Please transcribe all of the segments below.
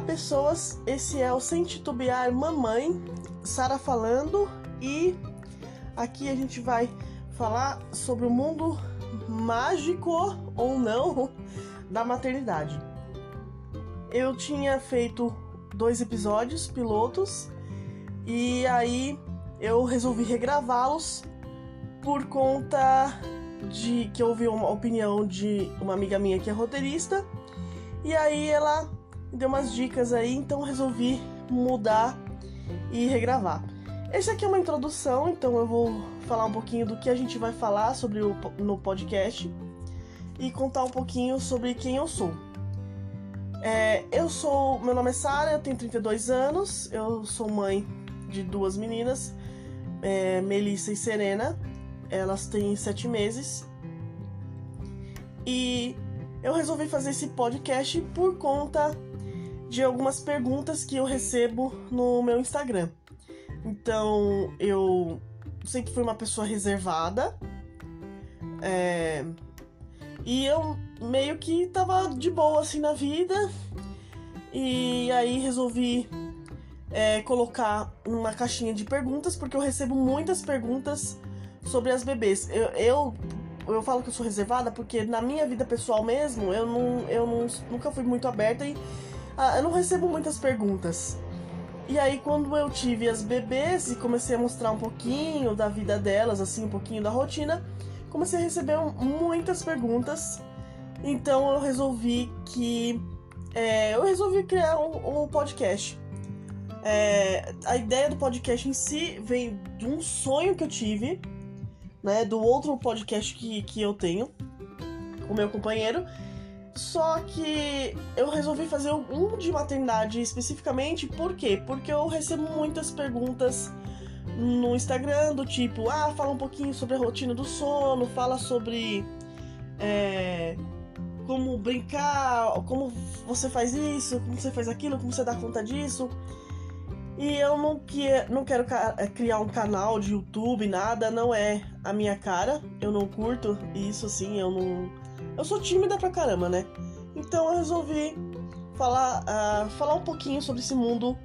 Olá pessoas, esse é o Sem Titubear Mamãe, Sara falando. E aqui a gente vai falar sobre o mundo mágico ou não da maternidade. Eu tinha feito dois episódios pilotos e aí eu resolvi regravá-los por conta de que eu ouvi uma opinião de uma amiga minha que é roteirista. E aí ela deu umas dicas aí, então resolvi mudar e regravar. Esse aqui é uma introdução, então eu vou falar um pouquinho do que a gente vai falar sobre o, no podcast e contar um pouquinho sobre quem eu sou. É, eu sou, meu nome é Sara, eu tenho 32 anos, eu sou mãe de duas meninas, é, Melissa e Serena. Elas têm sete meses. E eu resolvi fazer esse podcast por conta de algumas perguntas que eu recebo no meu Instagram. Então, eu sempre fui uma pessoa reservada. É, e eu meio que tava de boa assim na vida. E aí resolvi é, colocar uma caixinha de perguntas, porque eu recebo muitas perguntas sobre as bebês. Eu, eu, eu, falo que eu sou reservada porque na minha vida pessoal mesmo, eu, não, eu não, nunca fui muito aberta e ah, eu não recebo muitas perguntas. E aí quando eu tive as bebês e comecei a mostrar um pouquinho da vida delas, assim, um pouquinho da rotina, comecei a receber muitas perguntas. Então eu resolvi que é, eu resolvi criar um, um podcast. É, a ideia do podcast em si vem de um sonho que eu tive, né? Do outro podcast que, que eu tenho com meu companheiro. Só que eu resolvi fazer um de maternidade especificamente, por quê? Porque eu recebo muitas perguntas no Instagram do tipo, ah, fala um pouquinho sobre a rotina do sono, fala sobre é, como brincar, como você faz isso, como você faz aquilo, como você dá conta disso. E eu não, que, não quero é, criar um canal de YouTube, nada, não é a minha cara. Eu não curto isso, assim, eu não. Eu sou tímida pra caramba, né? Então eu resolvi falar, uh, falar um pouquinho sobre esse mundo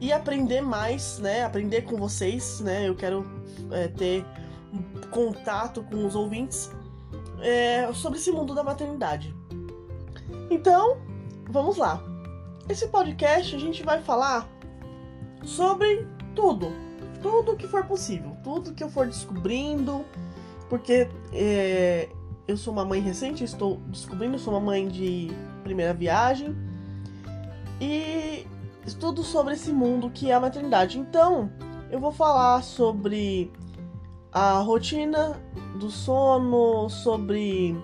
e aprender mais, né? Aprender com vocês, né? Eu quero é, ter contato com os ouvintes é, sobre esse mundo da maternidade. Então, vamos lá. Esse podcast a gente vai falar sobre tudo, tudo que for possível, tudo que eu for descobrindo, porque é, eu sou uma mãe recente, estou descobrindo, sou uma mãe de primeira viagem e estudo sobre esse mundo que é a maternidade. Então, eu vou falar sobre a rotina do sono, sobre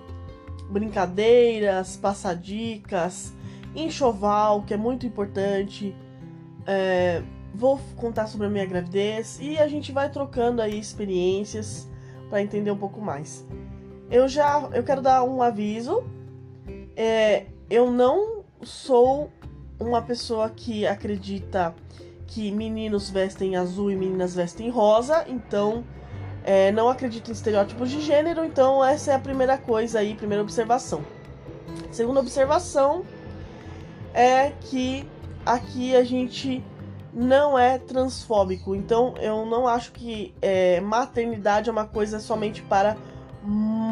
brincadeiras, passadicas, enxoval, que é muito importante. É, Vou contar sobre a minha gravidez e a gente vai trocando aí experiências para entender um pouco mais. Eu já, eu quero dar um aviso. É, eu não sou uma pessoa que acredita que meninos vestem azul e meninas vestem rosa, então é, não acredito em estereótipos de gênero, então essa é a primeira coisa aí, primeira observação. Segunda observação é que aqui a gente não é transfóbico. Então eu não acho que é, maternidade é uma coisa somente para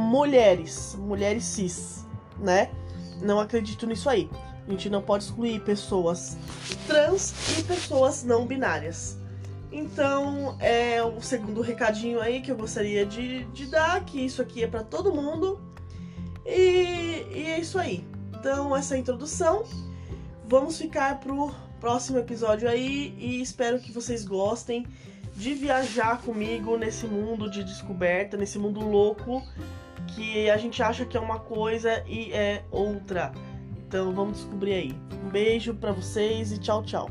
mulheres, mulheres cis, né? Não acredito nisso aí. A gente não pode excluir pessoas trans e pessoas não binárias. Então, é o segundo recadinho aí que eu gostaria de, de dar, que isso aqui é para todo mundo. E, e é isso aí. Então, essa é a introdução. Vamos ficar pro próximo episódio aí e espero que vocês gostem de viajar comigo nesse mundo de descoberta, nesse mundo louco que a gente acha que é uma coisa e é outra. Então vamos descobrir aí. Um beijo para vocês e tchau, tchau.